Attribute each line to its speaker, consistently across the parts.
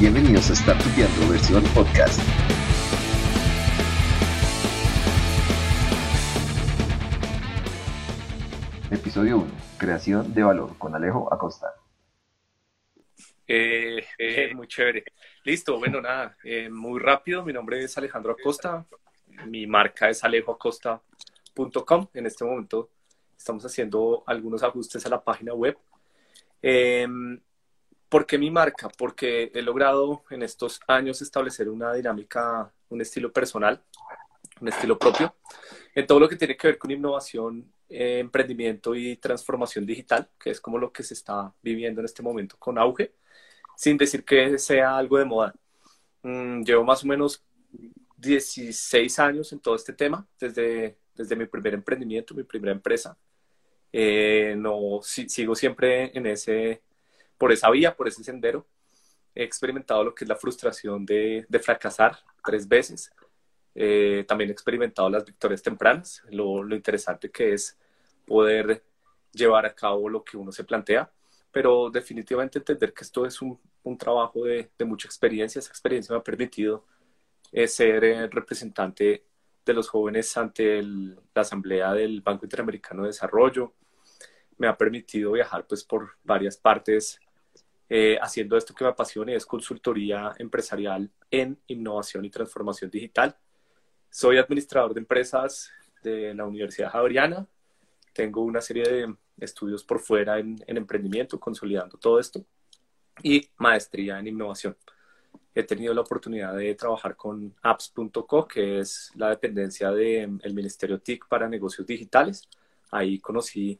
Speaker 1: Bienvenidos a Startupiando versión podcast. Episodio 1. Creación de valor con Alejo Acosta.
Speaker 2: Eh, eh, muy chévere. Listo, bueno, nada, eh, muy rápido. Mi nombre es Alejandro Acosta. Mi marca es alejoacosta.com. En este momento estamos haciendo algunos ajustes a la página web. ¿Por qué mi marca? Porque he logrado en estos años establecer una dinámica, un estilo personal, un estilo propio, en todo lo que tiene que ver con innovación, eh, emprendimiento y transformación digital, que es como lo que se está viviendo en este momento con auge, sin decir que sea algo de moda. Mm, llevo más o menos 16 años en todo este tema, desde, desde mi primer emprendimiento, mi primera empresa. Eh, no, sigo siempre en ese por esa vía, por ese sendero. He experimentado lo que es la frustración de, fracasar tres veces. Eh, también he experimentado las victorias tempranas, lo, interesante que es poder llevar a cabo lo que uno se plantea, pero definitivamente entender que esto es un, trabajo de, mucha experiencia. Esa experiencia me ha permitido eh, ser el representante de los jóvenes ante la Asamblea del Banco Interamericano de Desarrollo. Me ha permitido viajar pues, por varias partes eh, haciendo esto que me apasiona y es consultoría empresarial en innovación y transformación digital. Soy administrador de empresas de la Universidad Javeriana. Tengo una serie de estudios por fuera en, emprendimiento, consolidando todo esto, y maestría en innovación. He tenido la oportunidad de trabajar con apps.co, que es la dependencia del Ministerio TIC para negocios digitales. Ahí conocí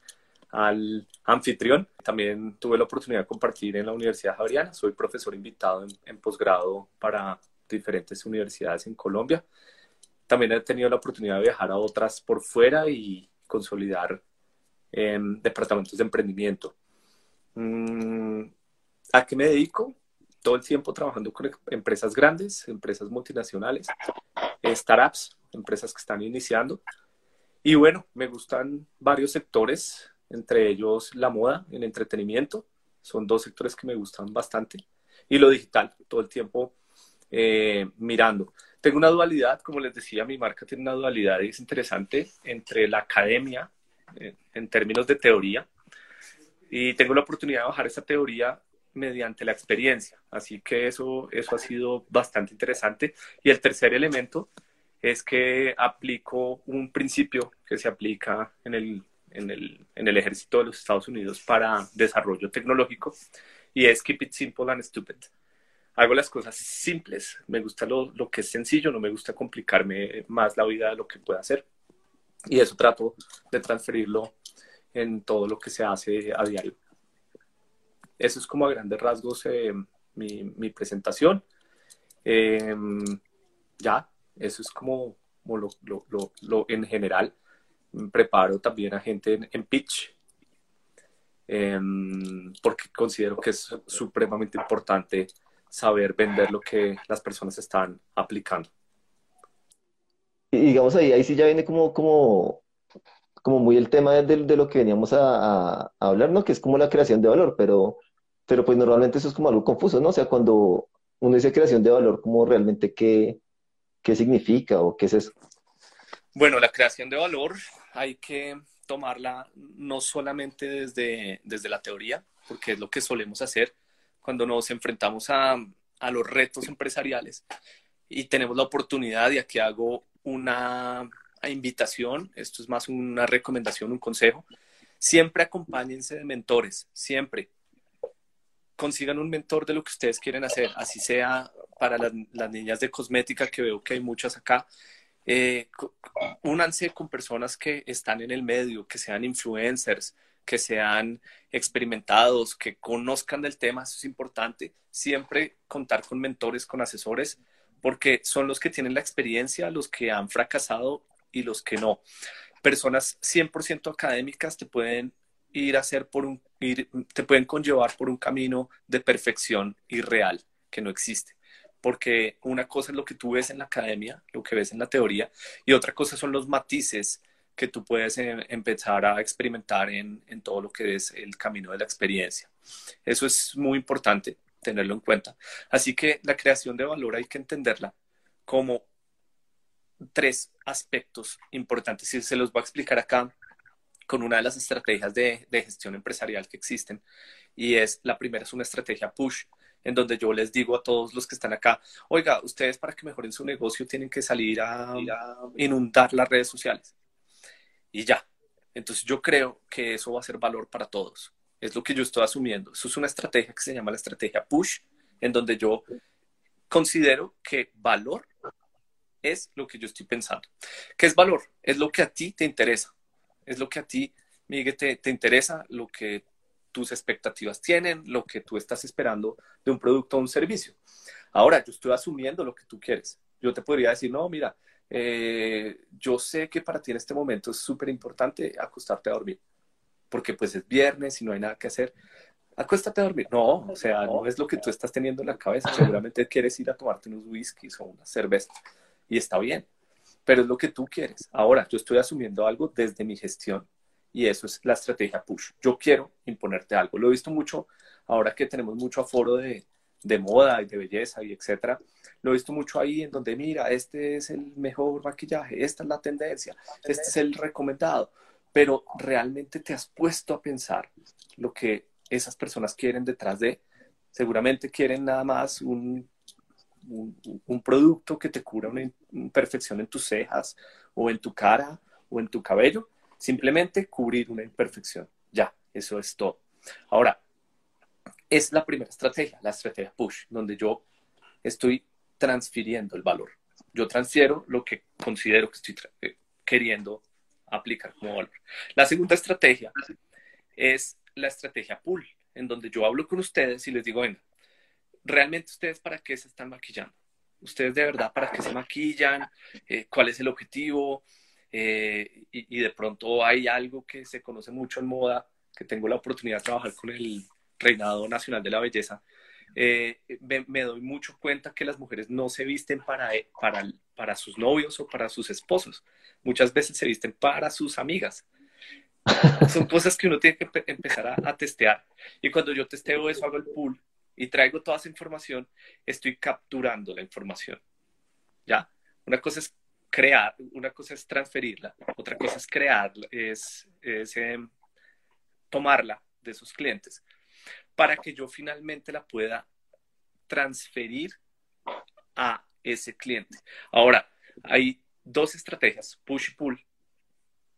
Speaker 2: al anfitrión. También tuve la oportunidad de compartir en la Universidad Javeriana. Soy profesor invitado en, posgrado para diferentes universidades en Colombia. También he tenido la oportunidad de viajar a otras por fuera y consolidar em, departamentos de emprendimiento. Mm, ¿A qué me dedico? Todo el tiempo trabajando con empresas grandes, empresas multinacionales, startups, empresas que están iniciando. Y bueno, me gustan varios sectores entre ellos la moda, el entretenimiento, son dos sectores que me gustan bastante, y lo digital, todo el tiempo eh, mirando. Tengo una dualidad, como les decía, mi marca tiene una dualidad y es interesante entre la academia, eh, en términos de teoría, y tengo la oportunidad de bajar esa teoría mediante la experiencia. Así que eso, eso ha sido bastante interesante. Y el tercer elemento es que aplico un principio que se aplica en el en el, en el ejército de los Estados Unidos para desarrollo tecnológico y es Keep It Simple and Stupid. Hago las cosas simples, me gusta lo, lo que es sencillo, no me gusta complicarme más la vida de lo que pueda hacer. Y eso trato de transferirlo en todo lo que se hace a diario. Eso es como a grandes rasgos eh, mi, mi, presentación. Em, ya, eso es como, como lo, lo, lo, en general preparo también a gente en, pitch, em, porque considero que es supremamente importante saber vender lo que las personas están aplicando.
Speaker 1: Y digamos ahí, ahí sí ya viene como, como, como muy el tema de, lo que veníamos a, a, hablar, ¿no? Que es como la creación de valor, pero, pero pues normalmente eso es como algo confuso, ¿no? O sea, cuando uno dice creación de valor, como realmente qué, qué significa o qué es eso?
Speaker 2: Bueno, la creación de valor hay que tomarla no solamente desde, desde la teoría, porque es lo que solemos hacer cuando nos enfrentamos a, a los retos empresariales y tenemos la oportunidad, y aquí hago una invitación, esto es más una recomendación, un consejo, siempre acompáñense de mentores, siempre. Consigan un mentor de lo que ustedes quieren hacer, así sea para las, niñas de cosmética, que veo que hay muchas acá, eh, únanse con personas que están en el medio, que sean influencers, que sean experimentados, que conozcan del tema, eso es importante. Siempre contar con mentores, con asesores, porque son los que tienen la experiencia, los que han fracasado y los que no. Personas 100% académicas te pueden ir a hacer por un, te pueden conllevar por un camino de perfección irreal que no existe porque una cosa es lo que tú ves en la academia, lo que ves en la teoría, y otra cosa son los matices que tú puedes em, empezar a experimentar en, en todo lo que es el camino de la experiencia. Eso es muy importante tenerlo en cuenta. Así que la creación de valor hay que entenderla como tres aspectos importantes y se los voy a explicar acá con una de las estrategias de, gestión empresarial que existen y es la primera es una estrategia push en donde yo les digo a todos los que están acá, oiga, ustedes para que mejoren su negocio tienen que salir a, a inundar las redes sociales y ya. Entonces yo creo que eso va a ser valor para todos. Es lo que yo estoy asumiendo. Eso es una estrategia que se llama la estrategia push, en donde yo considero que valor es lo que yo estoy pensando. ¿Qué es valor? Es lo que a ti te interesa. Es lo que a ti, Miguel, te, te interesa, lo que tus expectativas tienen, lo que tú estás esperando de un producto o un servicio. Ahora, yo estoy asumiendo lo que tú quieres. Yo te podría decir, no, mira, eh, yo sé que para ti en este momento es súper importante acostarte a dormir, porque pues es viernes y no hay nada que hacer. Acuéstate a dormir. No, o sea, no es lo que tú estás teniendo en la cabeza. Seguramente quieres ir a tomarte unos whiskies o una cerveza y está bien, pero es lo que tú quieres. Ahora, yo estoy asumiendo algo desde mi gestión y eso es la estrategia push. Yo quiero imponerte algo. Lo he visto mucho ahora que tenemos mucho aforo de, de moda y de belleza y etcétera. Lo he visto mucho ahí en donde, mira, este es el mejor maquillaje, esta es la tendencia, este es el recomendado, pero realmente te has puesto a pensar lo que esas personas quieren detrás de, seguramente quieren nada más un un, producto que te cura una imperfección en tus cejas o en tu cara o en tu cabello, simplemente cubrir una imperfección. Ya, eso es todo. Ahora, es la primera estrategia, la estrategia push, donde yo estoy transfiriendo el valor. Yo transfiero lo que considero que estoy eh, queriendo aplicar como valor. La segunda estrategia es la estrategia pull, en donde yo hablo con ustedes y les digo, venga, realmente ustedes para qué se están maquillando. Ustedes de verdad para qué se maquillan, eh, cuál es el objetivo. Eh, y, de pronto hay algo que se conoce mucho en moda, que tengo la oportunidad de trabajar con el Reinado Nacional de la Belleza. Eh, me, doy mucho cuenta que las mujeres no se visten para, para, sus novios o para sus esposos. Muchas veces se visten para sus amigas. Son cosas que uno tiene que empezar a, a testear. Y cuando yo testeo eso, hago el pool y traigo toda esa información, estoy capturando la información. ¿Ya? Una cosa es crear, una cosa es transferirla, otra cosa es crearla, es, em, tomarla de sus clientes para que yo finalmente la pueda transferir a ese cliente. Ahora, hay dos estrategias, push y pull,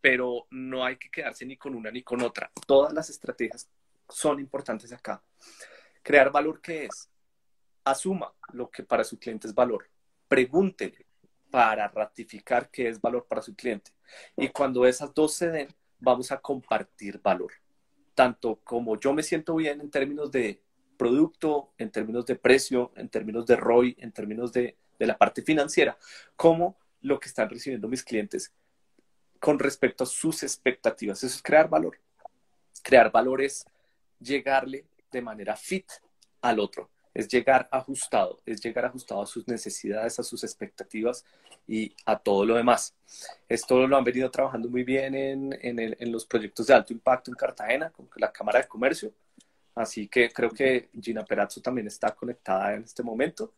Speaker 2: pero no hay que quedarse ni con una ni con otra. Todas las estrategias son importantes acá. Crear valor, ¿qué es? Asuma lo que para su cliente es valor. Pregúntele para ratificar qué es valor para su cliente. Y cuando esas dos se den, vamos a compartir valor. Tanto como yo me siento bien en términos de producto, en términos de precio, en términos de ROI, en términos de, de la parte financiera, como lo que están recibiendo mis clientes con respecto a sus expectativas. Eso es crear valor. Crear valor es llegarle de manera fit al otro. Es llegar ajustado, es llegar ajustado a sus necesidades, a sus expectativas y a todo lo demás. Esto lo han venido trabajando muy bien en, en, los proyectos de alto impacto en Cartagena, con la Cámara de Comercio. Así que creo que Gina Perazzo también está conectada en este momento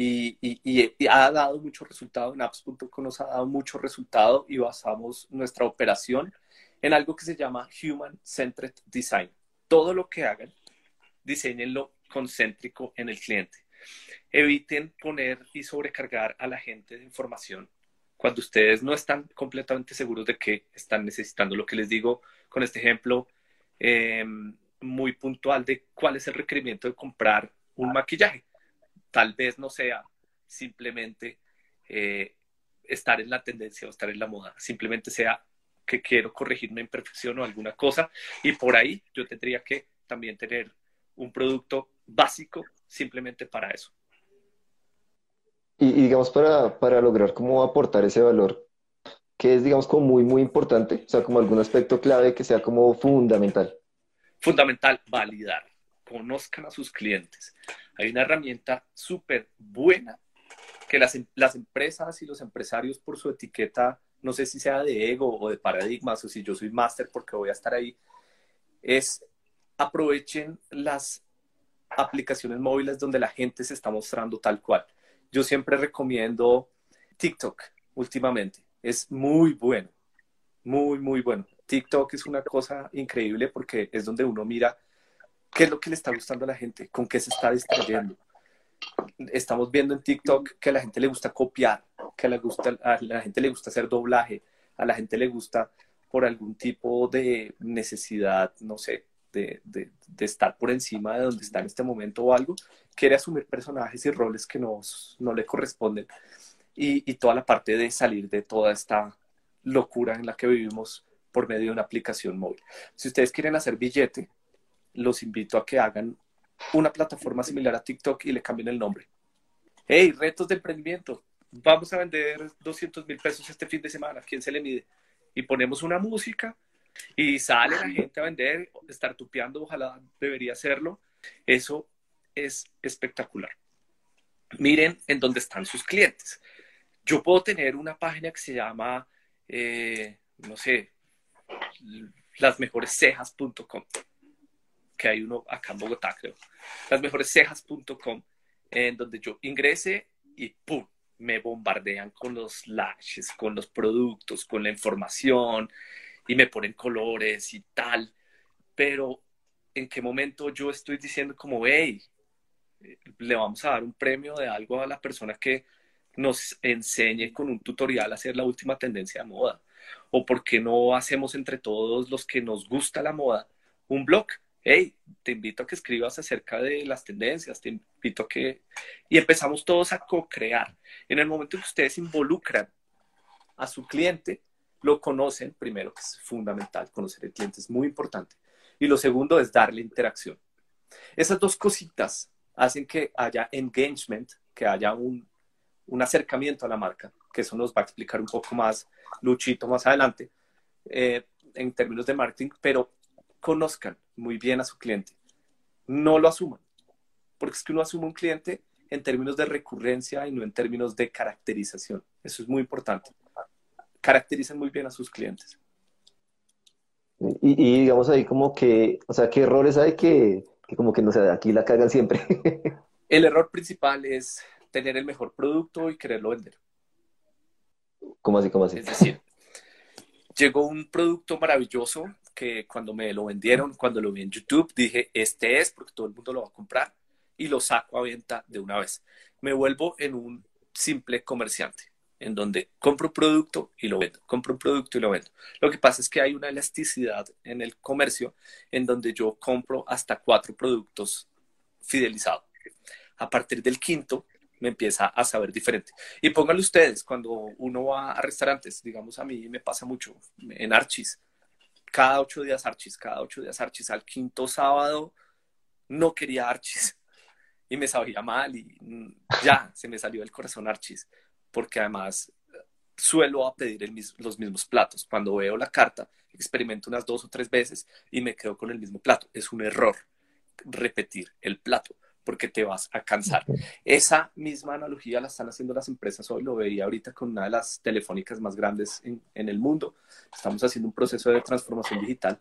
Speaker 2: y, y, ha dado mucho resultado. En apps.com nos ha dado mucho resultado y basamos nuestra operación en algo que se llama Human Centered Design. Todo lo que hagan diseñenlo concéntrico en el cliente. Eviten poner y sobrecargar a la gente de información cuando ustedes no están completamente seguros de que están necesitando. Lo que les digo con este ejemplo em, muy puntual de cuál es el requerimiento de comprar un maquillaje. Tal vez no sea simplemente eh, estar en la tendencia o estar en la moda, simplemente sea que quiero corregir una imperfección o alguna cosa y por ahí yo tendría que también tener un producto básico simplemente para eso.
Speaker 1: Y, digamos, para, para lograr cómo aportar ese valor, que es, digamos, como muy, muy importante, o sea, como algún aspecto clave que sea como fundamental.
Speaker 2: Fundamental, validar, conozcan a sus clientes. Hay una herramienta súper buena que las, las empresas y los empresarios por su etiqueta no sé si sea de ego o de paradigmas o si yo soy máster porque voy a estar ahí, es aprovechen las aplicaciones móviles donde la gente se está mostrando tal cual. Yo siempre recomiendo TikTok últimamente. Es muy bueno, muy, muy bueno. TikTok es una cosa increíble porque es donde uno mira qué es lo que le está gustando a la gente, con qué se está distrayendo. Estamos viendo en TikTok que a la gente le gusta copiar, que a la, gusta, a la gente le gusta hacer doblaje, a la gente le gusta por algún tipo de necesidad, no sé, de, estar por encima de donde está en este momento o algo, quiere asumir personajes y roles que nos, no le corresponden. Y, y, toda la parte de salir de toda esta locura en la que vivimos por medio de una aplicación móvil. Si ustedes quieren hacer billete, los invito a que hagan una plataforma similar a TikTok y le cambien el nombre. Hey, retos de emprendimiento. Vamos a vender 200 mil pesos este fin de semana. ¿Quién se le mide? Y ponemos una música y sale la gente a vender, estar tupeando, ojalá debería hacerlo. Eso es espectacular. Miren en dónde están sus clientes. Yo puedo tener una página que se llama, eh, no sé, lasmejorescejas.com, que hay uno acá en Bogotá, creo. Lasmejorescejas.com, en donde yo ingrese y ¡pum! me bombardean con los lashes, con los productos, con la información, y me ponen colores y tal, pero ¿en qué momento yo estoy diciendo como, hey, le vamos a dar un premio de algo a la persona que nos enseñe con un tutorial a hacer la última tendencia de moda? ¿O por qué no hacemos entre todos los que nos gusta la moda un blog? Hey, te invito a que escribas acerca de las tendencias, te invito a que... Y empezamos todos a co-crear. En el momento que ustedes involucran a su cliente, lo conocen primero, que es fundamental, conocer el cliente es muy importante. Y lo segundo es darle interacción. Esas dos cositas hacen que haya engagement, que haya un, un acercamiento a la marca, que eso nos va a explicar un poco más Luchito más adelante eh, en términos de marketing, pero conozcan muy bien a su cliente. No lo asuman, porque es que uno asume un cliente en términos de recurrencia y no en términos de caracterización. Eso es muy importante caracterizan muy bien a sus clientes.
Speaker 1: Y, digamos ahí como que, o sea, ¿qué errores hay que, que como que no sé, aquí la cagan siempre?
Speaker 2: el error principal es tener el mejor producto y quererlo vender.
Speaker 1: ¿Cómo así? ¿Cómo así?
Speaker 2: Es decir, llegó un producto maravilloso que cuando me lo vendieron, cuando lo vi en YouTube, dije, este es porque todo el mundo lo va a comprar y lo saco a venta de una vez. Me vuelvo en un simple comerciante en donde compro un producto y lo vendo, compro un producto y lo vendo. Lo que pasa es que hay una elasticidad en el comercio en donde yo compro hasta cuatro productos fidelizados. A partir del quinto me empieza a saber diferente. Y pónganlo ustedes, cuando uno va a restaurantes, digamos a mí me pasa mucho en Archis, cada ocho días Archis, cada ocho días Archis, al quinto sábado no quería Archis y me sabía mal y ya se me salió del corazón Archis porque además suelo a pedir los mismos platos. Cuando veo la carta, experimento unas dos o tres veces y me quedo con el mismo plato. Es un error repetir el plato porque te vas a cansar. Esa misma analogía la están haciendo las empresas hoy, lo veía ahorita con una de las telefónicas más grandes en, el mundo. Estamos haciendo un proceso de transformación digital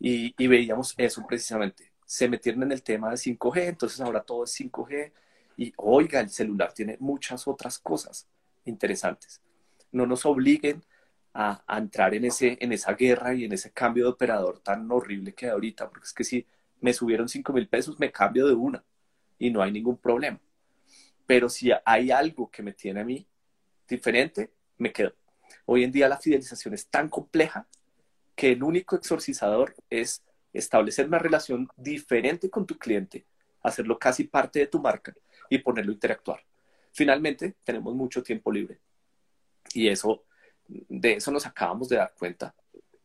Speaker 2: y, y veíamos eso precisamente. Se metieron en el tema de 5G, entonces ahora todo es 5G, y oiga, el celular tiene muchas otras cosas interesantes. No nos obliguen a, entrar en, ese, en esa guerra y en ese cambio de operador tan horrible que hay ahorita, porque es que si me subieron 5 mil pesos, me cambio de una y no hay ningún problema. Pero si hay algo que me tiene a mí diferente, me quedo. Hoy en día la fidelización es tan compleja que el único exorcizador es establecer una relación diferente con tu cliente, hacerlo casi parte de tu marca y ponerlo a interactuar. Finalmente, tenemos mucho tiempo libre y eso, de eso nos acabamos de dar cuenta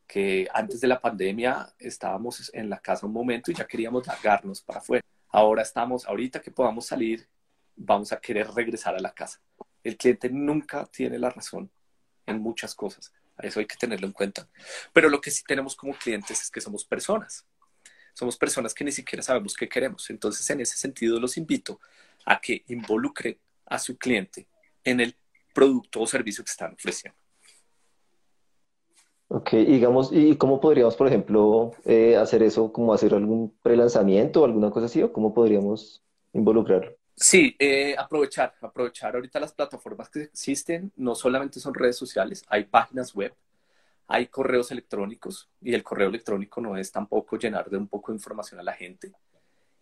Speaker 2: que antes de la pandemia estábamos en la casa un momento y ya queríamos largarnos para afuera. Ahora estamos, ahorita que podamos salir, vamos a querer regresar a la casa. El cliente nunca tiene la razón en muchas cosas. Eso hay que tenerlo en cuenta. Pero lo que sí tenemos como clientes es que somos personas. Somos personas que ni siquiera sabemos qué queremos. Entonces, en ese sentido, los invito a que involucre a su cliente en el producto o servicio que están ofreciendo.
Speaker 1: Ok, digamos, ¿y cómo podríamos, por ejemplo, eh, hacer eso, como hacer algún prelanzamiento o alguna cosa así, o cómo podríamos involucrarlo?
Speaker 2: Sí, eh, aprovechar, aprovechar ahorita las plataformas que existen, no solamente son redes sociales, hay páginas web, hay correos electrónicos y el correo electrónico no es tampoco llenar de un poco de información a la gente.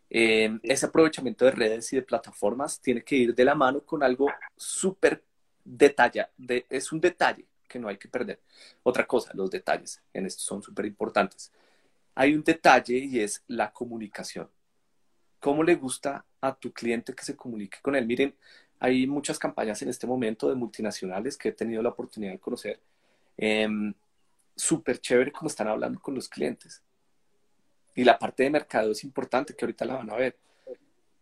Speaker 2: Eh, ese aprovechamiento de redes y de plataformas tiene que ir de la mano con algo súper detallado, de, es un detalle que no hay que perder. Otra cosa, los detalles en esto son súper importantes. Hay un detalle y es la comunicación. ¿Cómo le gusta a tu cliente que se comunique con él? Miren, hay muchas campañas en este momento de multinacionales que he tenido la oportunidad de conocer. Eh, súper chévere como están hablando con los clientes. Y la parte de mercado es importante, que ahorita la van a ver.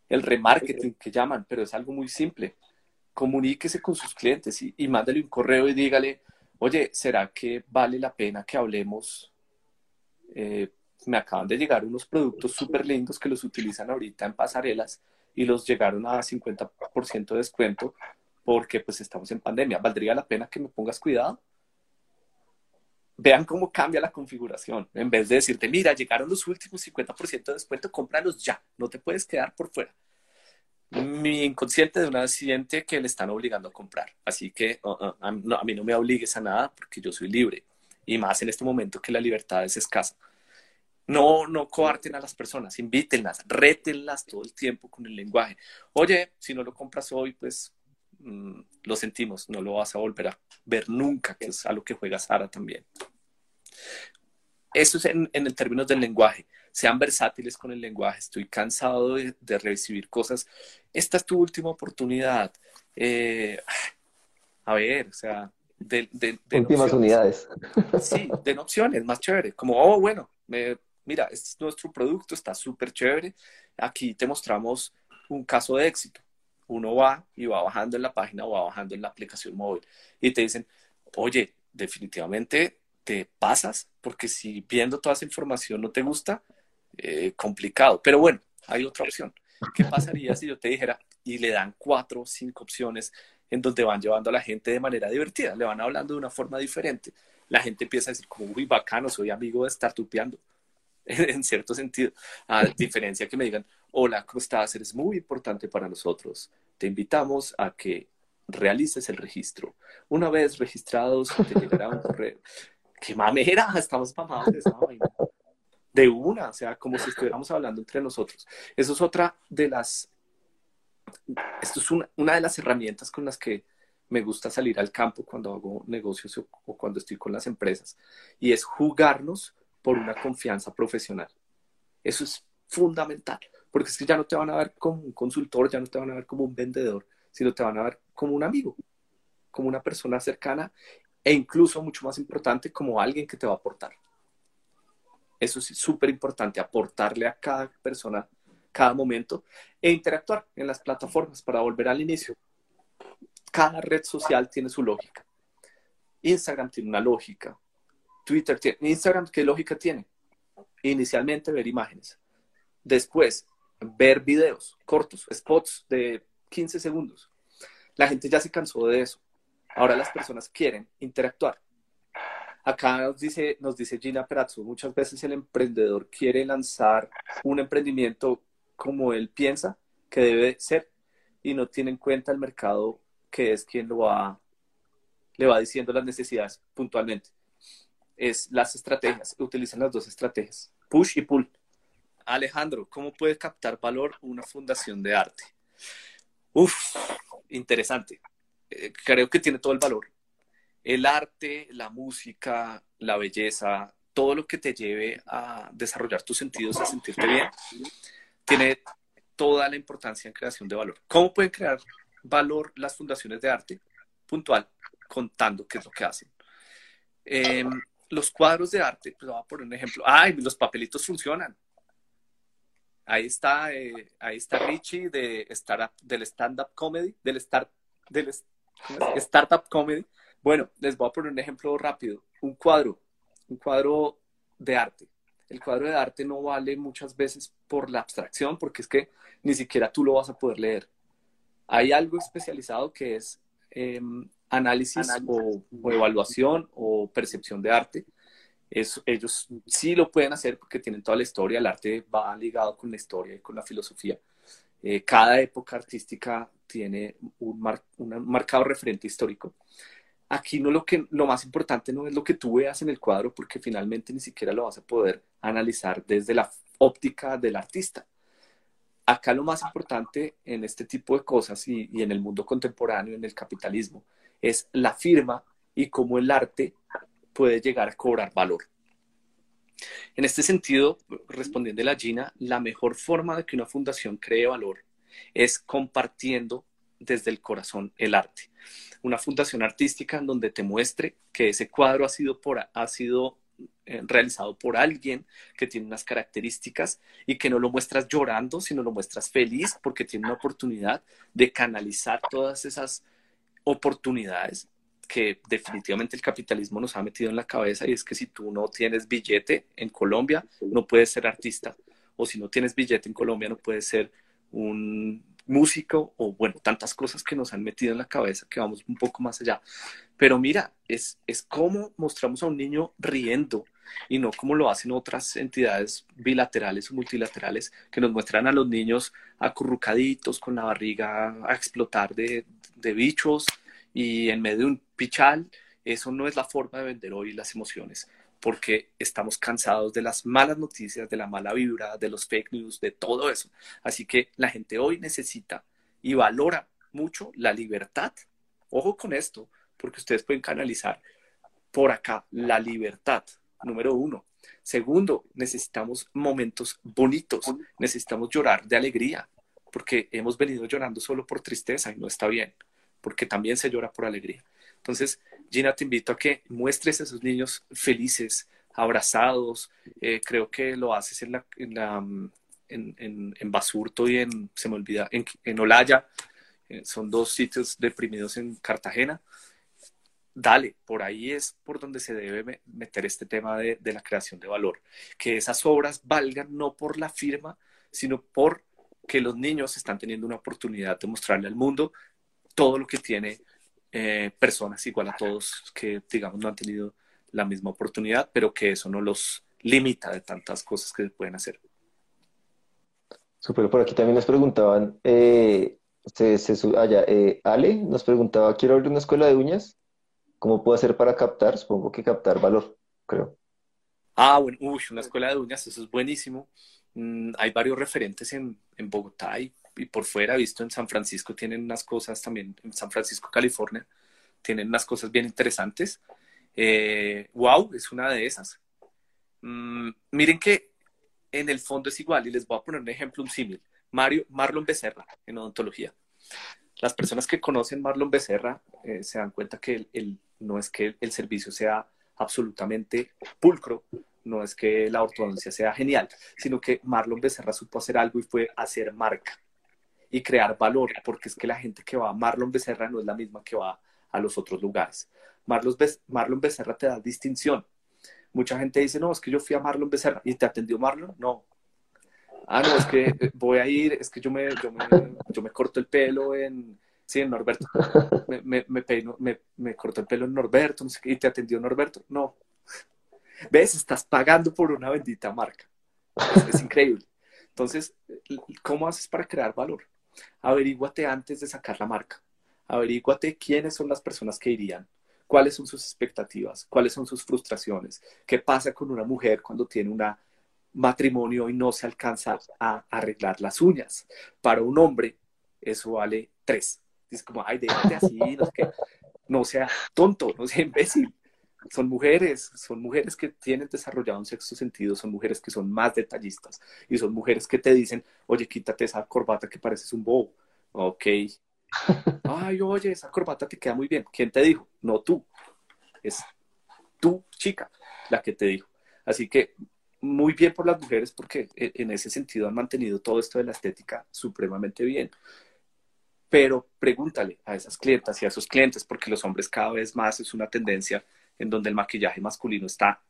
Speaker 2: El remarketing que llaman, pero es algo muy simple. Comuníquese con sus clientes y, mándale un correo y dígale, oye, ¿será que vale la pena que hablemos? Eh, me acaban de llegar unos productos súper lindos que los utilizan ahorita en pasarelas y los llegaron a 50% de descuento porque pues estamos en pandemia. ¿Valdría la pena que me pongas cuidado? Vean cómo cambia la configuración. En vez de decirte, mira, llegaron los últimos 50% de descuento, cómpralos ya, no te puedes quedar por fuera. Mi inconsciente de una siguiente que le están obligando a comprar. Así que uh, uh, a, no, a mí no me obligues a nada porque yo soy libre. Y más en este momento que la libertad es escasa. No, no coarten a las personas, invítenlas, rétenlas todo el tiempo con el lenguaje. Oye, si no lo compras hoy, pues mm, lo sentimos, no lo vas a volver a ver nunca, que es a lo que juega Sara también. Eso es en, en términos del lenguaje. Sean versátiles con el lenguaje. Estoy cansado de, de recibir cosas. Esta es tu última oportunidad. Eh, a ver, o sea, de, de, de
Speaker 1: Últimas unidades.
Speaker 2: Sí, de opciones, más chévere. Como, oh, bueno, me, mira, este es nuestro producto, está súper chévere. Aquí te mostramos un caso de éxito. Uno va y va bajando en la página o va bajando en la aplicación móvil y te dicen, oye, definitivamente te pasas, porque si viendo toda esa información no te gusta, eh, complicado. Pero bueno, hay otra opción. ¿Qué pasaría si yo te dijera y le dan cuatro o cinco opciones en donde van llevando a la gente de manera divertida? Le van hablando de una forma diferente. La gente empieza a decir, como, uy, bacano, soy amigo de estar tupeando. en cierto sentido. A diferencia que me digan, hola, ¿cómo estás? Eres muy importante para nosotros. Te invitamos a que realices el registro. Una vez registrados, te llegará un correo qué mamera, estamos mamados de esa vaina. De una, o sea, como si estuviéramos hablando entre nosotros. Eso es otra de las, esto es una, una de las herramientas con las que me gusta salir al campo cuando hago negocios o, o cuando estoy con las empresas, y es jugarnos por una confianza profesional. Eso es fundamental, porque es que ya no te van a ver como un consultor, ya no te van a ver como un vendedor, sino te van a ver como un amigo, como una persona cercana e incluso, mucho más importante, como alguien que te va a aportar. Eso es súper importante, aportarle a cada persona cada momento e interactuar en las plataformas para volver al inicio. Cada red social tiene su lógica. Instagram tiene una lógica. Twitter tiene. Instagram, ¿qué lógica tiene? Inicialmente ver imágenes. Después, ver videos cortos, spots de 15 segundos. La gente ya se cansó de eso. Ahora las personas quieren interactuar. Acá nos dice, nos dice Gina Perazzo, muchas veces el emprendedor quiere lanzar un emprendimiento como él piensa que debe ser y no tiene en cuenta el mercado que es quien lo va, le va diciendo las necesidades puntualmente. Es las estrategias, utilizan las dos estrategias, push y pull. Alejandro, ¿cómo puede captar valor una fundación de arte? Uf, interesante. Eh, creo que tiene todo el valor. El arte, la música, la belleza, todo lo que te lleve a desarrollar tus sentidos, a sentirte bien, tiene toda la importancia en creación de valor. ¿Cómo pueden crear valor las fundaciones de arte? Puntual, contando qué es lo que hacen. Eh, los cuadros de arte, pues voy a poner un ejemplo. Ay, los papelitos funcionan. Ahí está, eh, ahí está Richie de startup, del stand-up comedy, del, start, del, Startup Comedy. Bueno, les voy a poner un ejemplo rápido. Un cuadro, un cuadro de arte. El cuadro de arte no vale muchas veces por la abstracción, porque es que ni siquiera tú lo vas a poder leer. Hay algo especializado que es eh, análisis o, evaluación o percepción de arte. Ellos sí lo pueden hacer porque tienen toda la historia, el arte va ligado con la historia y con la filosofía. Eh, cada época artística tiene un, un, marcado referente histórico. Aquí no lo, que, lo más importante no es lo que tú veas en el cuadro, porque finalmente ni siquiera lo vas a poder analizar desde la óptica del artista. Acá lo más importante en este tipo de cosas y, y en el mundo contemporáneo, en el capitalismo, es la firma y cómo el arte puede llegar a cobrar valor. En este sentido, respondiendo a la Gina, la mejor forma de que una fundación cree valor es compartiendo desde el corazón el arte. Una fundación artística en donde te muestre que ese cuadro ha sido, por, ha sido eh, realizado por alguien que tiene unas características y que no lo muestras llorando, sino lo muestras feliz porque tiene una oportunidad de canalizar todas esas oportunidades que definitivamente el capitalismo nos ha metido en la cabeza y es que si tú no tienes billete en Colombia, no puedes ser artista. O si no tienes billete en Colombia, no puedes ser un músico o bueno, tantas cosas que nos han metido en la cabeza que vamos un poco más allá. Pero mira, es, es como mostramos a un niño riendo y no como lo hacen otras entidades bilaterales o multilaterales que nos muestran a los niños acurrucaditos con la barriga a explotar de, de bichos y en medio de un pichal. Eso no es la forma de vender hoy las emociones porque estamos cansados de las malas noticias, de la mala vibra, de los fake news, de todo eso. Así que la gente hoy necesita y valora mucho la libertad. Ojo con esto, porque ustedes pueden canalizar por acá la libertad, número uno. Segundo, necesitamos momentos bonitos, necesitamos llorar de alegría, porque hemos venido llorando solo por tristeza y no está bien, porque también se llora por alegría. Entonces, Gina, te invito a que muestres a esos niños felices, abrazados. Eh, creo que lo haces en, la, la, en, en, Basurto y en, se me olvida, en, en Olaya. Eh, son dos sitios deprimidos en Cartagena. Dale, por ahí es por donde se debe meter este tema de, de la creación de valor. Que esas obras valgan no por la firma, sino por que los niños están teniendo una oportunidad de mostrarle al mundo todo lo que tiene eh, personas igual a todos que, digamos, no han tenido la misma oportunidad, pero que eso no los limita de tantas cosas que se pueden hacer.
Speaker 1: Super, por aquí también nos preguntaban, eh, se, allá, eh, Ale nos preguntaba, quiero abrir una escuela de uñas, ¿cómo puedo hacer para captar? Supongo que captar valor, creo.
Speaker 2: Ah, bueno, uy, una escuela de uñas, eso es buenísimo. Mm, hay varios referentes en, en Bogotá y y por fuera, visto en San Francisco, tienen unas cosas también, en San Francisco, California, tienen unas cosas bien interesantes. Eh, wow, es una de esas. Mm, miren que en el fondo es igual, y les voy a poner un ejemplo, un símil. Mario, Marlon Becerra, en odontología. Las personas que conocen Marlon Becerra eh, se dan cuenta que el, no es que el servicio sea absolutamente pulcro, no es que la ortodoncia sea genial, sino que Marlon Becerra supo hacer algo y fue hacer marca y crear valor, porque es que la gente que va a Marlon Becerra no es la misma que va a los otros lugares. Marlon, Marlon Becerra te da distinción. Mucha gente dice, no, es que yo fui a Marlon Becerra y te atendió Marlon. No. Ah, no, es que eh, voy a ir, es que yo me, yo me, yo me corto el pelo en, sí, en Norberto. Me, me, me, peino, me, el pelo en Norberto, no sé qué, y te atendió Norberto. No. ¿Ves? Estás pagando por una bendita marca. es increíble. Entonces, ¿cómo haces para crear valor? Averíguate antes de sacar la marca. Averíguate quiénes son las personas que irían, cuáles son sus expectativas, cuáles son sus frustraciones, qué pasa con una mujer cuando tiene un matrimonio y no se alcanza a arreglar las uñas. Para un hombre, eso vale tres. Es como, ay, déjate así, no, no sea tonto, no sea imbécil son mujeres, son mujeres que tienen desarrollado un sexto sentido, son mujeres que son más detallistas y son mujeres que te dicen, oye, quítate esa corbata que pareces un bobo. Ok. Ay, oye, esa corbata te queda muy bien. ¿Quién te dijo? No tú. Es tu chica la que te dijo. Así que muy bien por las mujeres porque e, en ese sentido han mantenido todo esto de la estética supremamente bien. Pero pregúntale a esas clientas y a esos clientes, porque los hombres cada vez más es una tendencia en donde el maquillaje masculino está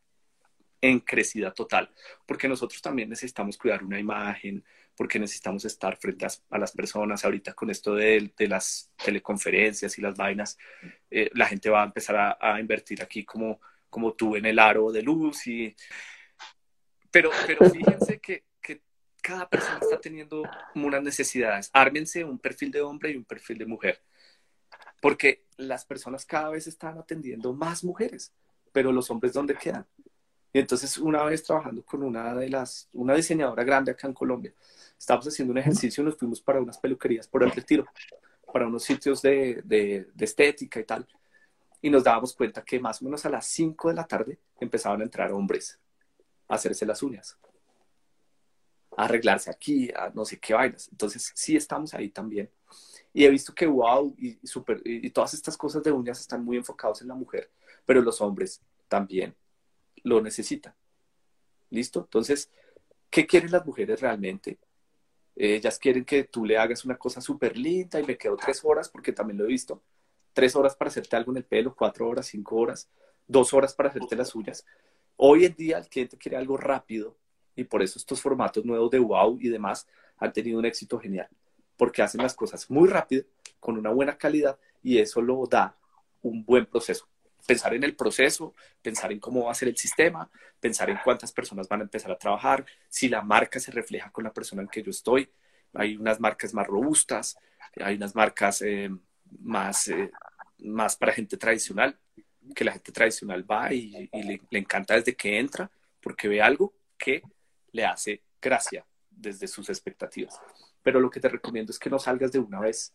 Speaker 2: en crecida total, porque nosotros también necesitamos cuidar una imagen, porque necesitamos estar frente a, las personas. Ahorita con esto de, las teleconferencias y las vainas, eh, la gente va a empezar a, invertir aquí como, como tú en el aro de luz. Y... Pero, pero fíjense que, que cada persona está teniendo unas necesidades. Ármense un perfil de hombre y un perfil de mujer, porque las personas cada vez están atendiendo más mujeres, pero los hombres ¿dónde quedan? Y entonces una vez trabajando con una de las, una diseñadora grande acá en Colombia, estábamos haciendo un ejercicio y nos fuimos para unas peluquerías por el retiro, para unos sitios de, de, estética y tal. Y nos dábamos cuenta que más o menos a las 5 de la tarde empezaban a entrar hombres a hacerse las uñas, a arreglarse aquí, a no sé qué vainas. Entonces sí estamos ahí también. Y he visto que wow y, super, y todas estas cosas de uñas están muy enfocados en la mujer, pero los hombres también lo necesita. ¿Listo? Entonces, ¿qué quieren las mujeres realmente? Ellas quieren que tú le hagas una cosa súper linda y me quedo tres horas, porque también lo he visto. Tres horas para hacerte algo en el pelo, cuatro horas, cinco horas, dos horas para hacerte las uñas. Hoy en día el cliente quiere algo rápido y por eso estos formatos nuevos de wow y demás han tenido un éxito genial, porque hacen las cosas muy rápido, con una buena calidad y eso lo da un buen proceso pensar en el proceso, pensar en cómo va a ser el sistema, pensar en cuántas personas van a empezar a trabajar, si la marca se refleja con la persona en que yo estoy. Hay unas marcas más robustas, hay unas marcas eh, más, eh, más para gente tradicional, que la gente tradicional va y, le, le encanta desde que entra, porque ve algo que le hace gracia desde sus expectativas. Pero lo que te recomiendo es que no salgas de una vez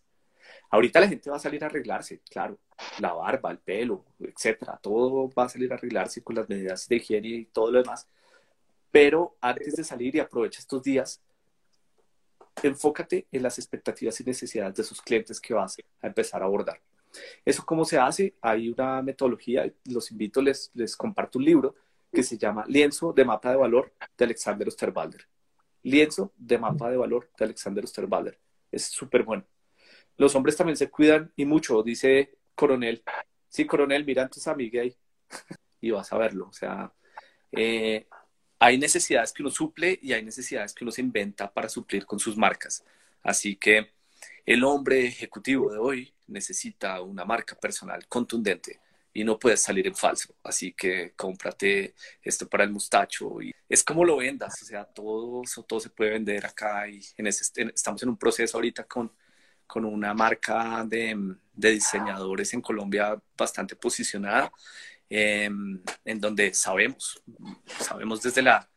Speaker 2: Ahorita la gente va a salir a arreglarse, claro, la barba, el pelo, etcétera, todo va a salir a arreglarse con las medidas de higiene y todo lo demás. Pero antes de salir y aprovecha estos días, enfócate en las expectativas y necesidades de sus clientes que vas a empezar a abordar. ¿Eso cómo se hace? Hay una metodología, los invito, les, les comparto un libro que se llama Lienzo de Mapa de Valor de Alexander Osterwalder. Lienzo de Mapa de Valor de Alexander Osterwalder. Es súper bueno los hombres también se cuidan y mucho, dice Coronel. Sí, Coronel, mira a tus amigas y vas a verlo. O sea, eh, hay necesidades que uno suple y hay necesidades que uno se inventa para suplir con sus marcas. Así que el hombre ejecutivo de hoy necesita una marca personal contundente y no puedes salir en falso. Así que cómprate esto para el mustacho. Y es como lo vendas, o sea, todo, todo se puede vender acá y en estamos en un proceso ahorita con con una marca de, diseñadores en Colombia bastante posicionada, em, en donde sabemos, sabemos desde la,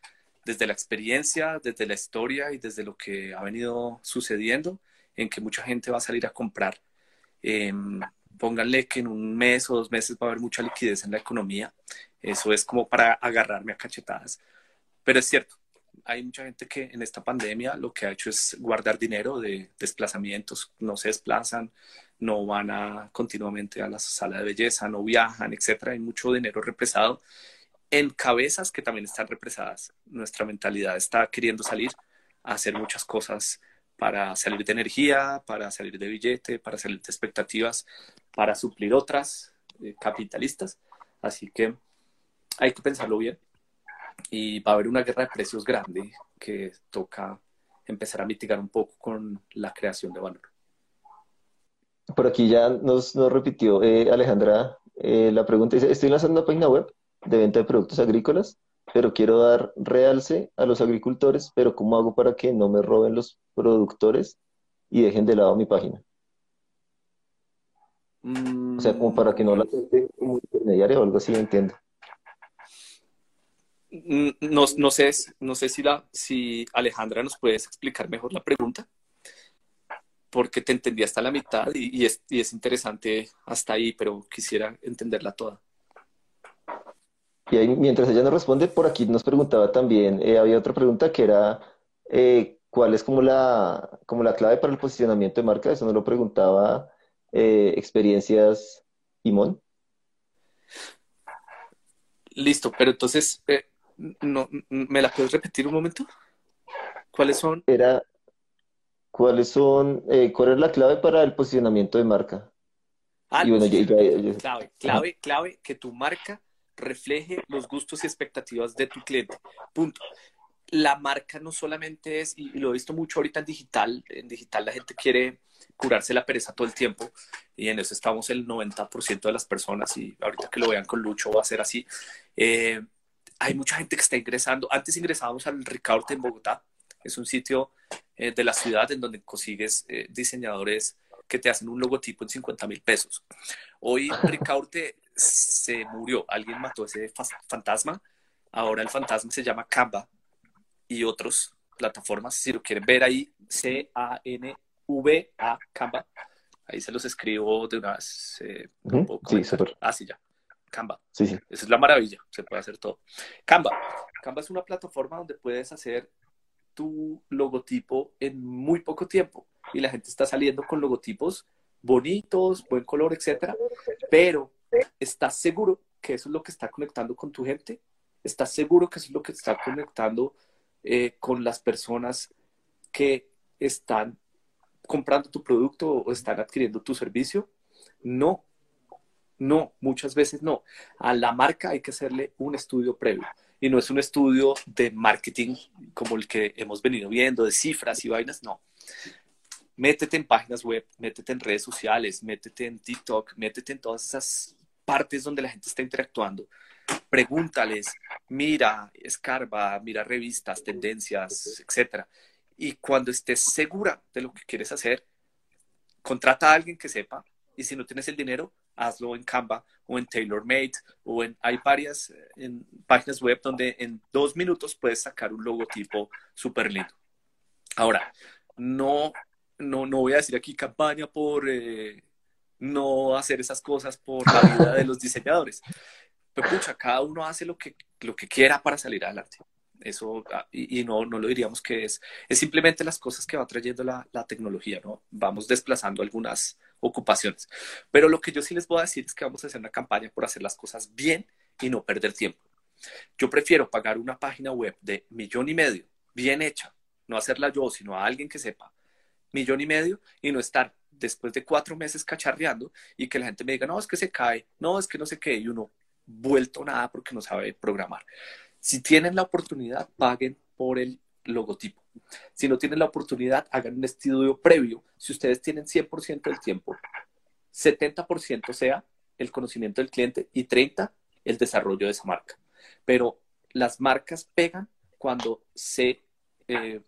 Speaker 2: desde la experiencia, desde la historia y desde lo que ha venido sucediendo, en que mucha gente va a salir a comprar. Em, pónganle que en un mes o dos meses va a haber mucha liquidez en la economía. Eso es como para agarrarme a cachetadas. Pero es cierto, hay mucha gente que en esta pandemia lo que ha hecho es guardar dinero de desplazamientos, no se desplazan, no van a, continuamente a la sala de belleza, no viajan, etcétera. Hay mucho dinero represado en cabezas que también están represadas. Nuestra mentalidad está queriendo salir a hacer muchas cosas para salir de energía, para salir de billete, para salir de expectativas, para suplir otras eh, capitalistas. Así que hay que pensarlo bien y va a haber una guerra de precios grande que toca empezar a mitigar un poco con la creación de valor.
Speaker 1: Por aquí ya nos, repitió eh, Alejandra eh, la pregunta. Estoy lanzando una página web de venta de productos agrícolas, pero quiero dar realce a los agricultores, pero ¿cómo hago para que no me roben los productores y dejen de lado mi página? O sea, como para que no la gente como intermediaria o algo así, entiendo.
Speaker 2: Mm, no, no, sé, no sé si, la, si Alejandra nos puedes explicar mejor la pregunta, porque te entendí hasta la mitad y, es, y es, interesante hasta ahí, pero quisiera entenderla toda.
Speaker 1: Y ahí, mientras ella nos responde, por aquí nos preguntaba también, eh, había otra pregunta que era, eh, ¿cuál es como la, como la clave para el posicionamiento de marca? Eso nos lo preguntaba eh, Experiencias Imón.
Speaker 2: Listo, pero entonces, no, ¿Me la puedes repetir un momento? ¿Cuáles son?
Speaker 1: Era, ¿cuáles son, eh, cuál es la clave para el posicionamiento de marca?
Speaker 2: Ah, clave, clave, clave, que tu marca refleje los gustos y expectativas de tu cliente. Punto. La marca no solamente es, y lo he visto mucho ahorita en digital, en digital la gente quiere curarse la pereza todo el tiempo y en eso estamos el 90% de las personas y ahorita que lo vean con Lucho va a ser así. Eh, hay mucha gente que está ingresando. Antes ingresábamos al Ricaurte en Bogotá. Es un sitio eh, de la ciudad en donde consigues eh, diseñadores que te hacen un logotipo en 50 mil pesos. Hoy Ricaurte se murió, alguien mató ese fantasma. Ahora el fantasma se llama Canva y otras plataformas. Si lo quieren ver ahí, C-A-N-V-A, Canva. Ahí se los escribo de una vez. Eh,
Speaker 1: sí, súper.
Speaker 2: Ah, sí, ya. Canva.
Speaker 1: Sí, sí.
Speaker 2: Esa es la maravilla, se puede hacer todo. Canva. Canva es una plataforma donde puedes hacer tu logotipo en muy poco tiempo y la gente está saliendo con logotipos bonitos, buen color, etcétera, pero ¿estás seguro que eso es lo que está conectando con tu gente? ¿Estás seguro que eso es lo que está conectando eh, con las personas que están comprando tu producto o están adquiriendo tu servicio? No, no, muchas veces no. A la marca hay que hacerle un estudio previo y no es un estudio de marketing como el que hemos venido viendo, de cifras y vainas, no métete en páginas web, métete en redes sociales, métete en TikTok, métete en todas esas partes donde la gente está interactuando. Pregúntales, mira, escarba, mira revistas, tendencias, etc. Y cuando estés segura de lo que quieres hacer, contrata a alguien que sepa. Y si no tienes el dinero, hazlo en Canva o en TaylorMade o en hay varias eh, en páginas web donde en dos minutos puedes sacar un logotipo súper lindo. Ahora, no no, no voy a decir aquí campaña por eh, no hacer esas cosas por la vida de los diseñadores. Pero pucha, cada uno hace lo que, lo que quiera para salir adelante. Eso, ah, y, no, no lo diríamos que es, es simplemente las cosas que va trayendo la, la tecnología, ¿no? Vamos desplazando algunas ocupaciones. Pero lo que yo sí les voy a decir es que vamos a hacer una campaña por hacer las cosas bien y no perder tiempo. Yo prefiero pagar una página web de millón y medio, bien hecha, no hacerla yo, sino a alguien que sepa, millón y medio y no estar después de cuatro meses cacharreando y que la gente me diga, no, es que se cae, no, es que no sé qué, y uno vuelto nada porque no sabe programar. Si tienen la oportunidad, paguen por el logotipo. Si no tienen la oportunidad, hagan un estudio previo. Si ustedes tienen 100% del tiempo, 70% sea el conocimiento del cliente y 30% el desarrollo de esa marca. Pero las marcas pegan cuando se eh,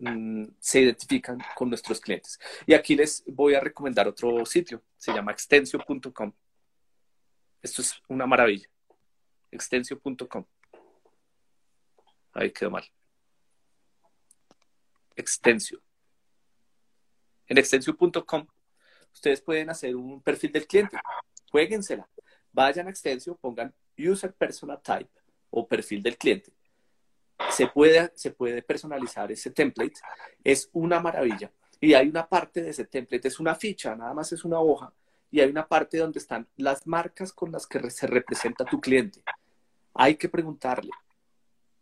Speaker 2: Mm, se identifican con nuestros clientes. Y aquí les voy a recomendar otro sitio, se llama extensio.com. Esto es una maravilla. Extensio.com. Ahí quedó mal. Extensio. En extensio.com ustedes pueden hacer un perfil del cliente. Jueguensela. Vayan a Extensio, pongan User Persona Type o perfil del cliente se puede, se puede personalizar ese template, es una maravilla. Y hay una parte de ese template, es una ficha, nada más es una hoja, y hay una parte donde están las marcas con las que se representa tu cliente. Hay que preguntarle.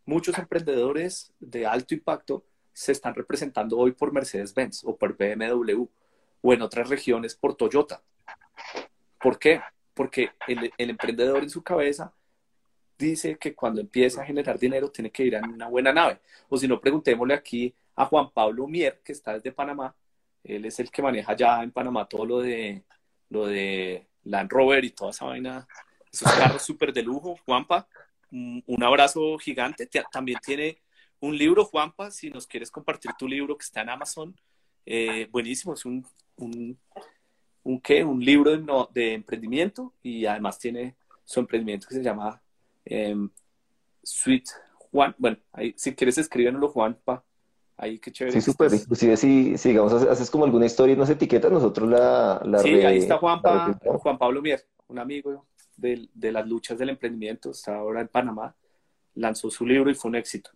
Speaker 2: Muchos emprendedores de alto impacto se están representando hoy por Mercedes-Benz o por BMW o en otras regiones por Toyota. ¿Por qué? Porque el, el emprendedor en su cabeza dice que cuando empieza a generar dinero tiene que ir en una buena nave. O si no, preguntémosle aquí a Juan Pablo Mier, que está desde Panamá. Él es el que maneja ya en Panamá todo lo de, lo de Land Rover y toda esa vaina, esos carros súper de lujo. Juanpa, un abrazo gigante. También tiene un libro, Juanpa, si nos quieres compartir tu libro que está en Amazon. Eh, buenísimo, es un, un, un, ¿qué? un libro de, de emprendimiento y además tiene su emprendimiento que se llama Em, Sweet Juan, bueno, ahí, si quieres escríbenoslo Juan, pa. Ahí, qué chévere.
Speaker 1: Sí, súper. Inclusive si, si, digamos, haces como alguna historia y nos etiquetas, nosotros la... la
Speaker 2: sí, ahí está Juan, Juan Pablo Mier, un amigo de, de, las luchas del emprendimiento, está ahora en Panamá, lanzó su libro y fue un éxito.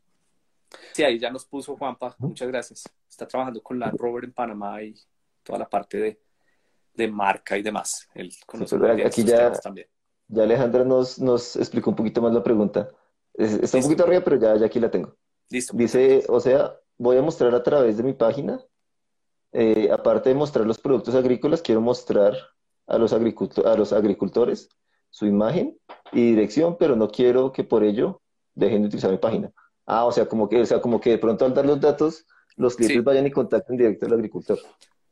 Speaker 2: Sí, ahí ya nos puso Juanpa, muchas gracias. Está trabajando con Land Rover en Panamá y toda la parte de, de marca y demás. Él
Speaker 1: conoce aquí ya, también. Ya Alejandra nos, nos explicó un poquito más la pregunta. Está un poquito arriba, pero ya, ya aquí la tengo.
Speaker 2: Listo.
Speaker 1: Dice, o sea, voy a mostrar a través de mi página, eh, aparte de mostrar los productos agrícolas, quiero mostrar a los, a los agricultores su imagen y dirección, pero no quiero que por ello dejen de utilizar mi página. Ah, o sea, como que, o sea, como que de pronto al dar los datos, los clientes vayan y contacten directo al agricultor.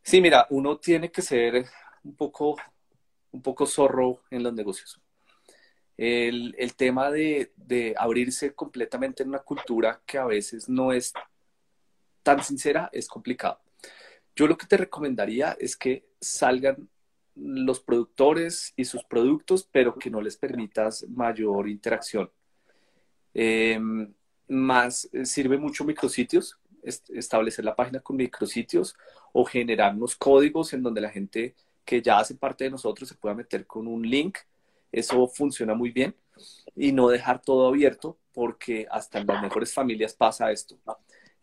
Speaker 2: Sí, mira, uno tiene que ser un poco, un poco zorro en los negocios. El, el tema de, de abrirse completamente en una cultura que a veces no es tan sincera es complicado. Yo lo que te recomendaría es que salgan los productores y sus productos, pero que no les permitas mayor interacción. Em, más eh, sirve mucho micrositios, establecer la página con micrositios o generar unos códigos en donde la gente que ya hace parte de nosotros se pueda meter con un link. Eso funciona muy bien y no dejar todo abierto porque hasta en las mejores familias pasa esto.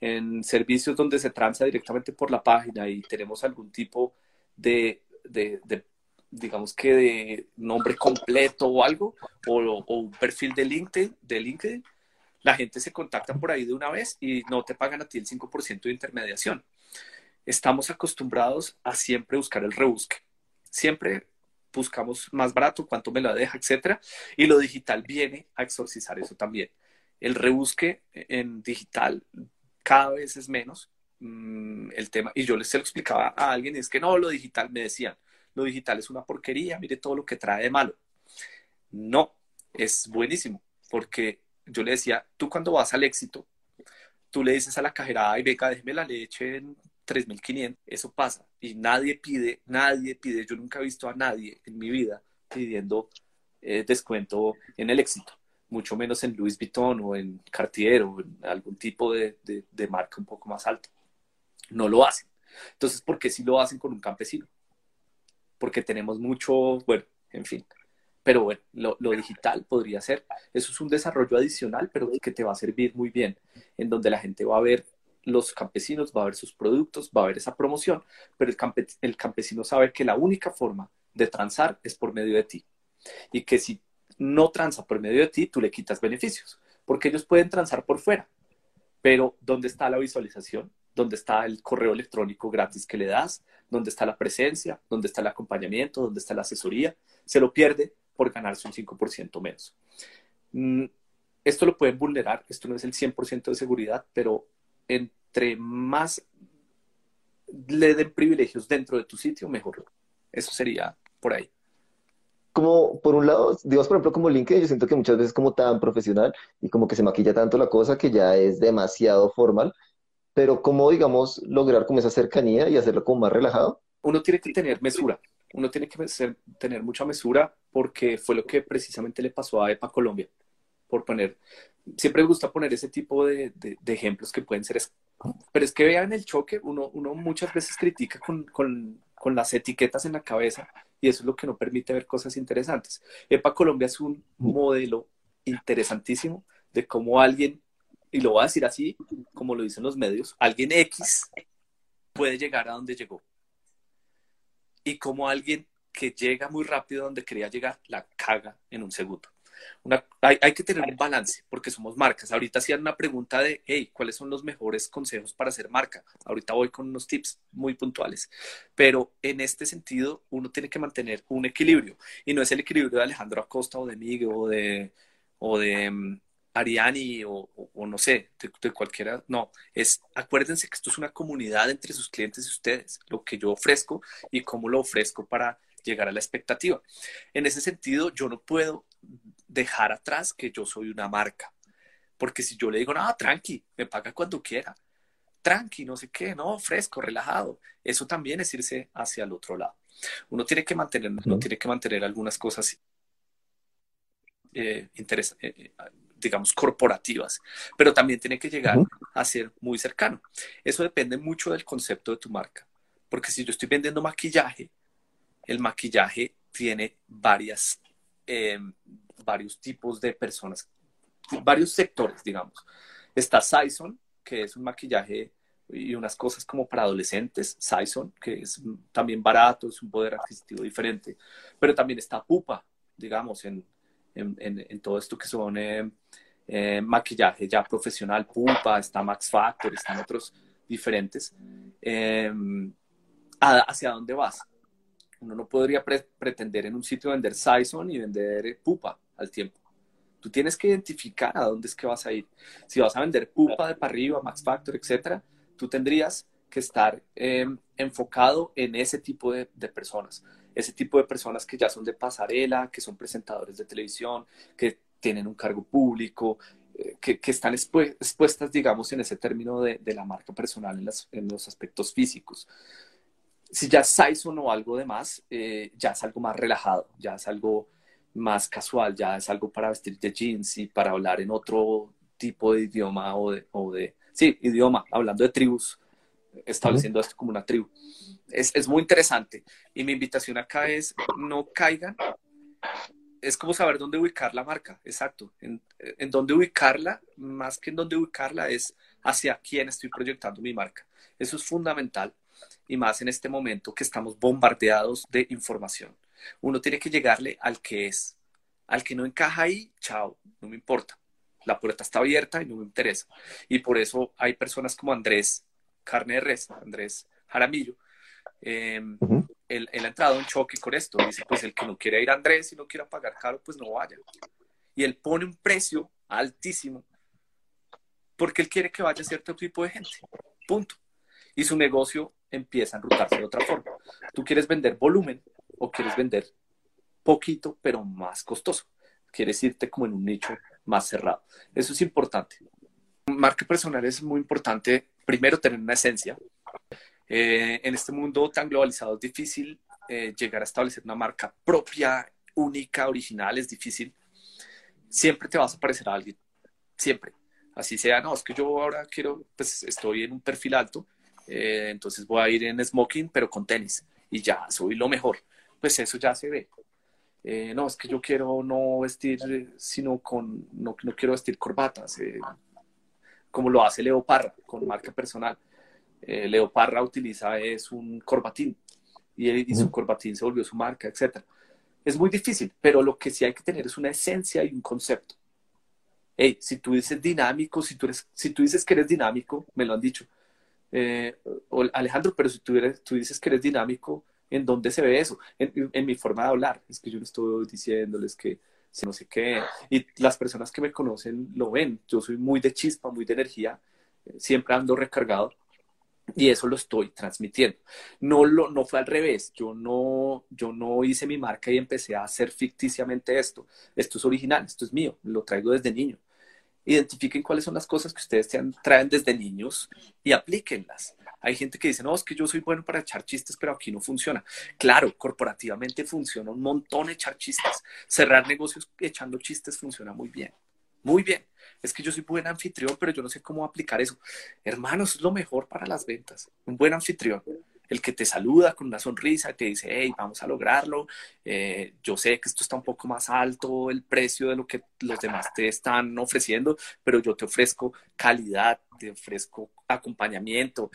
Speaker 2: En servicios donde se transa directamente por la página y tenemos algún tipo de, de, digamos que de nombre completo o algo, o, o, un perfil de LinkedIn, de LinkedIn, la gente se contacta por ahí de una vez y no te pagan a ti el 5% de intermediación. Estamos acostumbrados a siempre buscar el rebusque. Siempre buscamos más barato, cuánto me lo deja, etcétera. Y lo digital viene a exorcizar eso también. El rebusque en digital cada vez es menos mm, el tema. Y yo les se lo explicaba a alguien, es que no, lo digital, me decían, lo digital es una porquería, mire todo lo que trae de malo. No, es buenísimo, porque yo le decía, tú cuando vas al éxito, tú le dices a la cajera, ay, beca, déjeme la leche en 3.500, eso pasa. Y nadie pide, nadie pide, yo nunca he visto a nadie en mi vida pidiendo eh, descuento en el éxito, mucho menos en Louis Vuitton o en Cartier o en algún tipo de, de, marca un poco más alta. No lo hacen. Entonces, ¿por qué si lo hacen con un campesino? Porque tenemos mucho, bueno, en fin, pero bueno, lo, digital podría ser. Eso es un desarrollo adicional, pero que te va a servir muy bien, en donde la gente va a ver los campesinos, va a ver sus productos, va a ver esa promoción, pero el, el campesino sabe que la única forma de transar es por medio de ti. Y que si no transa por medio de ti, tú le quitas beneficios, porque ellos pueden transar por fuera, pero ¿dónde está la visualización? ¿Dónde está el correo electrónico gratis que le das? ¿Dónde está la presencia? ¿Dónde está el acompañamiento? ¿Dónde está la asesoría? Se lo pierde por ganarse un 5% menos. Mm, esto lo pueden vulnerar, esto no es el 100% de seguridad, pero entre más le den privilegios dentro de tu sitio, mejor. Eso sería por ahí.
Speaker 1: Como, por un lado, digamos, por ejemplo, como LinkedIn, yo siento que muchas veces como tan profesional y como que se maquilla tanto la cosa que ya es demasiado formal, pero cómo, digamos, lograr como esa cercanía y hacerlo como más relajado.
Speaker 2: Uno tiene que tener mesura uno tiene que tener mucha mesura porque fue lo que precisamente le pasó a EPA Colombia. Por poner, siempre me gusta poner ese tipo de, ejemplos que pueden ser, pero es que vean el choque, uno, uno muchas veces critica con, con, con, las etiquetas en la cabeza y eso es lo que no permite ver cosas interesantes. EPA Colombia es un modelo interesantísimo de cómo alguien, y lo voy a decir así, como lo dicen los medios, alguien X puede llegar a donde llegó y como alguien que llega muy rápido donde quería llegar, la caga en un segundo. hay, que tener un balance porque somos marcas. Ahorita hacían una pregunta de, hey, ¿cuáles son los mejores consejos para hacer marca? Ahorita voy con unos tips muy puntuales. Pero en este sentido, uno tiene que mantener un equilibrio. Y no es el equilibrio de Alejandro Acosta o de Miguel o de, o de mm, Ariani o, no sé, de, cualquiera, no, es acuérdense que esto es una comunidad entre sus clientes y ustedes, lo que yo ofrezco y cómo lo ofrezco para llegar a la expectativa. En ese sentido, yo no puedo dejar atrás que yo soy una marca, porque si yo le digo, no, tranqui, me paga cuando quiera, tranqui, no sé qué, no, fresco, relajado, eso también es irse hacia el otro lado. Uno tiene que mantener, uno tiene que mantener algunas cosas eh, interesantes. Eh, eh, digamos, corporativas, pero también tiene que llegar a ser muy cercano. Eso depende mucho del concepto de tu marca, porque si yo estoy vendiendo maquillaje, el maquillaje tiene varias, em, varios tipos de personas, varios sectores, digamos. Está Saison, que es un maquillaje y unas cosas como para adolescentes, Saison, que es también barato, es un poder adquisitivo diferente, pero también está Pupa, digamos, en, en, todo esto que son eh, eh, maquillaje ya profesional, Pupa, está Max Factor, están otros diferentes. Em, ¿Hacia dónde vas? Uno no podría pretender en un sitio vender Saison y vender pupa al tiempo. Tú tienes que identificar a dónde es que vas a ir. Si vas a vender pupa de para arriba, Max Factor, etcétera, tú tendrías que estar em, enfocado en ese tipo de, personas. Ese tipo de personas que ya son de pasarela, que son presentadores de televisión, que tienen un cargo público, eh, que, están expuestas, digamos, en ese término de, la marca personal en, los aspectos físicos. Si ya es Saison o algo de más, eh, ya es algo más relajado, ya es algo más casual, ya es algo para vestir de jeans y para hablar en otro tipo de idioma o de, o de sí, idioma, hablando de tribus, estableciendo esto como una tribu. Es, es, muy interesante. Y mi invitación acá es, no caigan, es como saber dónde ubicar la marca, exacto. En, en dónde ubicarla, más que en dónde ubicarla, es hacia quién estoy proyectando mi marca. Eso es fundamental y más en este momento que estamos bombardeados de información. Uno tiene que llegarle al que es. Al que no encaja ahí, chao, no me importa. La puerta está abierta y no me interesa. Y por eso hay personas como Andrés Carne de Res, Andrés Jaramillo. Em, él, ha entrado en choque con esto. Dice, pues el que no quiere ir a Andrés y no quiera pagar caro, pues no vaya. Y él pone un precio altísimo porque él quiere que vaya cierto tipo de gente. Punto. Y su negocio empieza a enrutarse de otra forma. Tú quieres vender volumen o quieres vender poquito, pero más costoso. Quieres irte como en un nicho más cerrado. Eso es importante. Marca personal es muy importante, primero, tener una esencia. Eh, en este mundo tan globalizado es difícil eh, llegar a establecer una marca propia, única, original, es difícil. Siempre te vas a parecer a alguien, siempre. Así sea, no, es que yo ahora quiero, pues estoy en un perfil alto, eh, entonces voy a ir en smoking, pero con tenis, y ya, soy lo mejor. Pues eso ya se ve. Eh, no, es que yo quiero no vestir, sino con, no, no quiero vestir corbatas, eh, como lo hace Leo Parra con marca personal. Leo Parra utiliza es un corbatín y, y su corbatín se volvió su marca, etc. Es muy difícil, pero lo que sí hay que tener es una esencia y un concepto. Hey, si tú dices dinámico, si tú, eres, si tú dices que eres dinámico, me lo han dicho, eh, Alejandro, pero si tú, eres, tú dices que eres dinámico, ¿en dónde se ve eso? En, mi forma de hablar. Es que yo no estoy diciéndoles que no sé qué. Y las personas que me conocen lo ven. Yo soy muy de chispa, muy de energía. Siempre ando recargado. Y eso lo estoy transmitiendo. No, lo, no fue al revés. Yo no, yo no hice mi marca y empecé a hacer ficticiamente esto. Esto es original, esto es mío. Lo traigo desde niño identifiquen cuáles son las cosas que ustedes traen desde niños y aplíquenlas. Hay gente que dice, no, es que yo soy bueno para echar chistes, pero aquí no funciona. Claro, corporativamente funciona un montón echar chistes. Cerrar negocios echando chistes funciona muy bien. Muy bien. Es que yo soy buen anfitrión, pero yo no sé cómo aplicar eso. Hermanos, es lo mejor para las ventas. Un buen anfitrión el que te saluda con una sonrisa, te dice, hey, vamos a lograrlo, eh, yo sé que esto está un poco más alto el precio de lo que los demás te están ofreciendo, pero yo te ofrezco calidad, te ofrezco acompañamiento.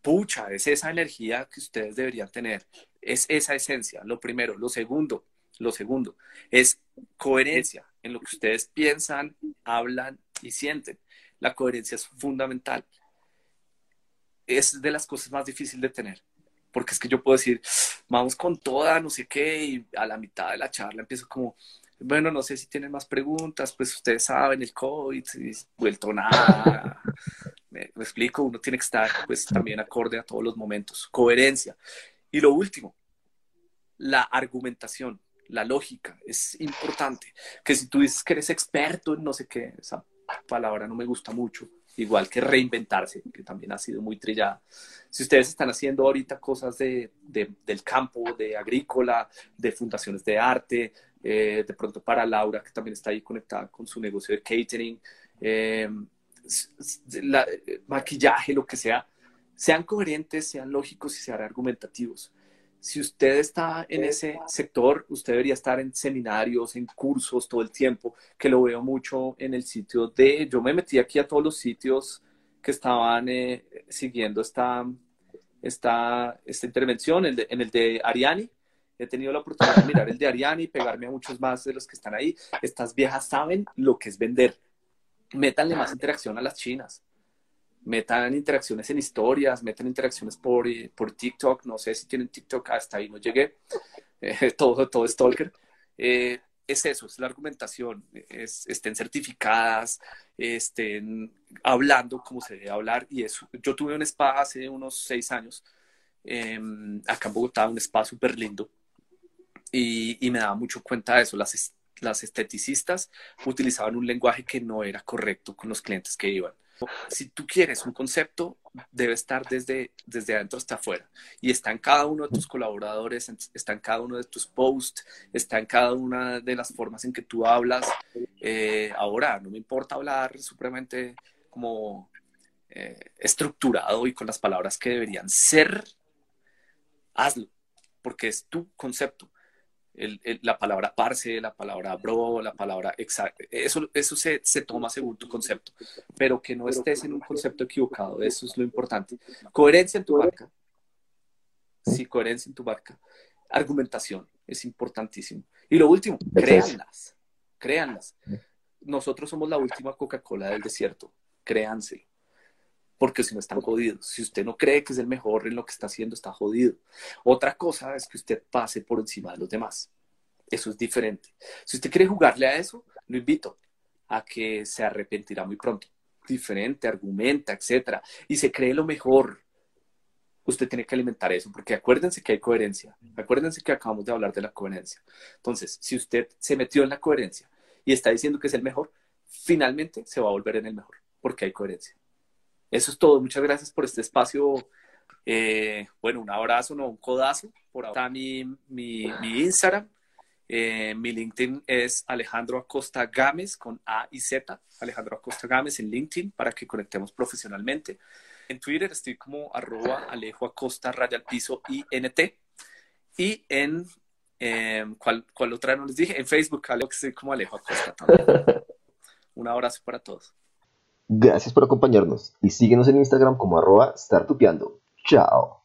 Speaker 2: Pucha, es esa energía que ustedes deberían tener, es esa esencia, lo primero. Lo segundo, lo segundo, es coherencia en lo que ustedes piensan, hablan y sienten. La coherencia es fundamental es de las cosas más difíciles de tener. Porque es que yo puedo decir, vamos con toda, no sé qué, y a la mitad de la charla empiezo como, bueno, no sé si tienen más preguntas, pues ustedes saben, el COVID, vuelto nada. Me, me, explico, uno tiene que estar pues también acorde a todos los momentos. Coherencia. Y lo último, la argumentación, la lógica, es importante. Que si tú dices que eres experto en no sé qué, esa palabra no me gusta mucho, igual que reinventarse, que también ha sido muy trillada. Si ustedes están haciendo ahorita cosas de, del campo, de agrícola, de fundaciones de arte, eh, de pronto para Laura, que también está ahí conectada con su negocio de catering, eh, maquillaje, lo que sea, sean coherentes, sean lógicos y sean argumentativos si usted está en ese sector, usted debería estar en seminarios, en cursos todo el tiempo, que lo veo mucho en el sitio de, yo me metí aquí a todos los sitios que estaban eh, siguiendo esta, esta, esta intervención, en el de Ariani. He tenido la oportunidad de mirar el de Ariani, pegarme a muchos más de los que están ahí. Estas viejas saben lo que es vender. Métanle más interacción a las chinas metan interacciones en historias, metan interacciones por, eh, por TikTok, no sé si tienen TikTok, hasta ahí no llegué, eh, todo, todo stalker. Eh, es eso, es la argumentación, es, estén certificadas, estén hablando como se debe hablar y eso. Yo tuve un spa hace unos seis años, em, acá en Bogotá, un spa súper lindo y, y, me daba mucho cuenta de eso, las, las esteticistas utilizaban un lenguaje que no era correcto con los clientes que iban. Si tú quieres un concepto, debe estar desde, desde adentro hasta afuera. Y está en cada uno de tus colaboradores, está en cada uno de tus posts, está en cada una de las formas en que tú hablas. Eh, ahora, no me importa hablar supremamente como eh, estructurado y con las palabras que deberían ser. Hazlo, porque es tu concepto la palabra parce, la palabra bro, la palabra exacto, eso, eso se, se, toma según tu concepto, pero que no estés en un concepto equivocado, eso es lo importante. Coherencia en tu marca. Sí, coherencia en tu marca. Argumentación es importantísimo. Y lo último, créanlas, créanlas. Nosotros somos la última Coca-Cola del desierto, créanse porque si no están jodidos. Si usted no cree que es el mejor en lo que está haciendo, está jodido. Otra cosa es que usted pase por encima de los demás. Eso es diferente. Si usted quiere jugarle a eso, lo invito a que se arrepentirá muy pronto. Diferente, argumenta, etcétera, y se cree lo mejor. Usted tiene que alimentar eso, porque acuérdense que hay coherencia. Acuérdense que acabamos de hablar de la coherencia. Entonces, si usted se metió en la coherencia y está diciendo que es el mejor, finalmente se va a volver en el mejor, porque hay coherencia. Eso es todo. Muchas gracias por este espacio. Eh, bueno, un abrazo, no un codazo. Por ahora está mi, mi, Instagram. Eh, mi LinkedIn es Alejandro Acosta Gámez con A y Z. Alejandro Acosta Gámez en LinkedIn para que conectemos profesionalmente. En Twitter estoy como arroba Alejo Acosta raya al piso INT. Y en, em, ¿cuál, ¿cuál, otra no les dije? En Facebook, estoy como Alejo Acosta también. un abrazo para todos.
Speaker 1: Gracias por acompañarnos y síguenos en Instagram como arroba startupeando. Chao.